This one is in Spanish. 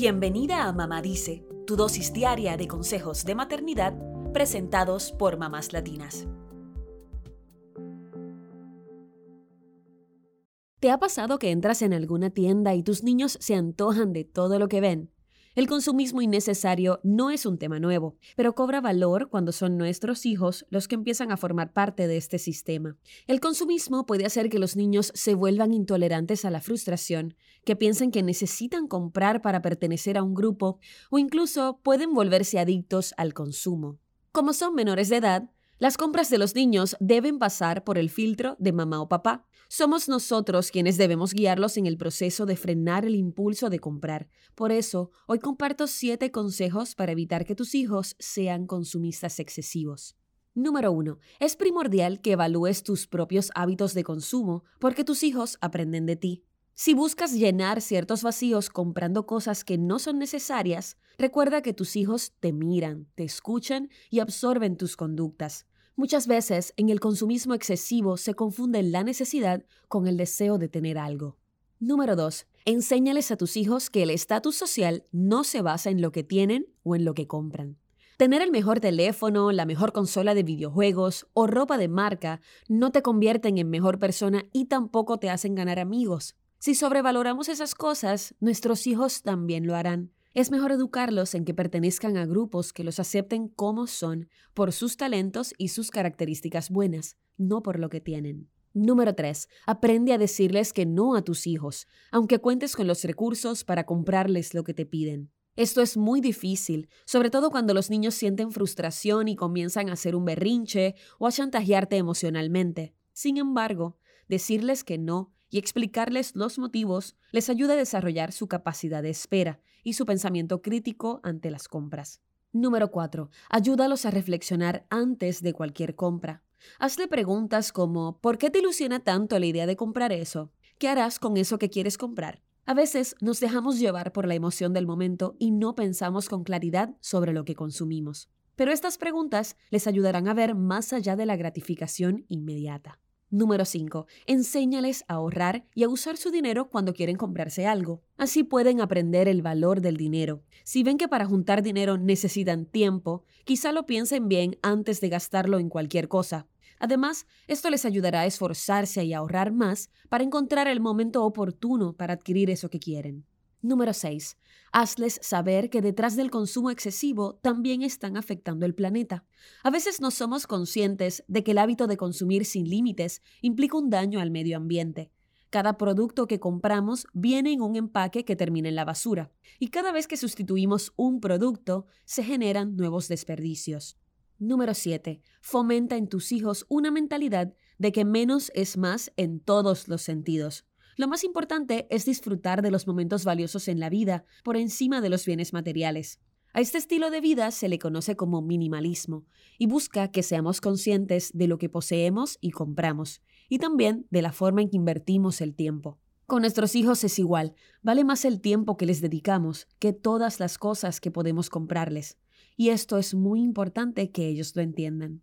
Bienvenida a Mamá Dice, tu dosis diaria de consejos de maternidad presentados por mamás latinas. ¿Te ha pasado que entras en alguna tienda y tus niños se antojan de todo lo que ven? El consumismo innecesario no es un tema nuevo, pero cobra valor cuando son nuestros hijos los que empiezan a formar parte de este sistema. El consumismo puede hacer que los niños se vuelvan intolerantes a la frustración, que piensen que necesitan comprar para pertenecer a un grupo o incluso pueden volverse adictos al consumo. Como son menores de edad, las compras de los niños deben pasar por el filtro de mamá o papá. Somos nosotros quienes debemos guiarlos en el proceso de frenar el impulso de comprar. Por eso, hoy comparto siete consejos para evitar que tus hijos sean consumistas excesivos. Número 1. Es primordial que evalúes tus propios hábitos de consumo porque tus hijos aprenden de ti. Si buscas llenar ciertos vacíos comprando cosas que no son necesarias, recuerda que tus hijos te miran, te escuchan y absorben tus conductas. Muchas veces en el consumismo excesivo se confunde la necesidad con el deseo de tener algo. Número 2. Enséñales a tus hijos que el estatus social no se basa en lo que tienen o en lo que compran. Tener el mejor teléfono, la mejor consola de videojuegos o ropa de marca no te convierten en mejor persona y tampoco te hacen ganar amigos. Si sobrevaloramos esas cosas, nuestros hijos también lo harán. Es mejor educarlos en que pertenezcan a grupos que los acepten como son, por sus talentos y sus características buenas, no por lo que tienen. Número 3. Aprende a decirles que no a tus hijos, aunque cuentes con los recursos para comprarles lo que te piden. Esto es muy difícil, sobre todo cuando los niños sienten frustración y comienzan a hacer un berrinche o a chantajearte emocionalmente. Sin embargo, decirles que no y explicarles los motivos les ayuda a desarrollar su capacidad de espera y su pensamiento crítico ante las compras. Número 4. Ayúdalos a reflexionar antes de cualquier compra. Hazle preguntas como ¿por qué te ilusiona tanto la idea de comprar eso? ¿Qué harás con eso que quieres comprar? A veces nos dejamos llevar por la emoción del momento y no pensamos con claridad sobre lo que consumimos. Pero estas preguntas les ayudarán a ver más allá de la gratificación inmediata. Número 5. Enséñales a ahorrar y a usar su dinero cuando quieren comprarse algo. Así pueden aprender el valor del dinero. Si ven que para juntar dinero necesitan tiempo, quizá lo piensen bien antes de gastarlo en cualquier cosa. Además, esto les ayudará a esforzarse y ahorrar más para encontrar el momento oportuno para adquirir eso que quieren. Número 6. Hazles saber que detrás del consumo excesivo también están afectando el planeta. A veces no somos conscientes de que el hábito de consumir sin límites implica un daño al medio ambiente. Cada producto que compramos viene en un empaque que termina en la basura, y cada vez que sustituimos un producto se generan nuevos desperdicios. Número 7. Fomenta en tus hijos una mentalidad de que menos es más en todos los sentidos. Lo más importante es disfrutar de los momentos valiosos en la vida por encima de los bienes materiales. A este estilo de vida se le conoce como minimalismo y busca que seamos conscientes de lo que poseemos y compramos, y también de la forma en que invertimos el tiempo. Con nuestros hijos es igual, vale más el tiempo que les dedicamos que todas las cosas que podemos comprarles, y esto es muy importante que ellos lo entiendan.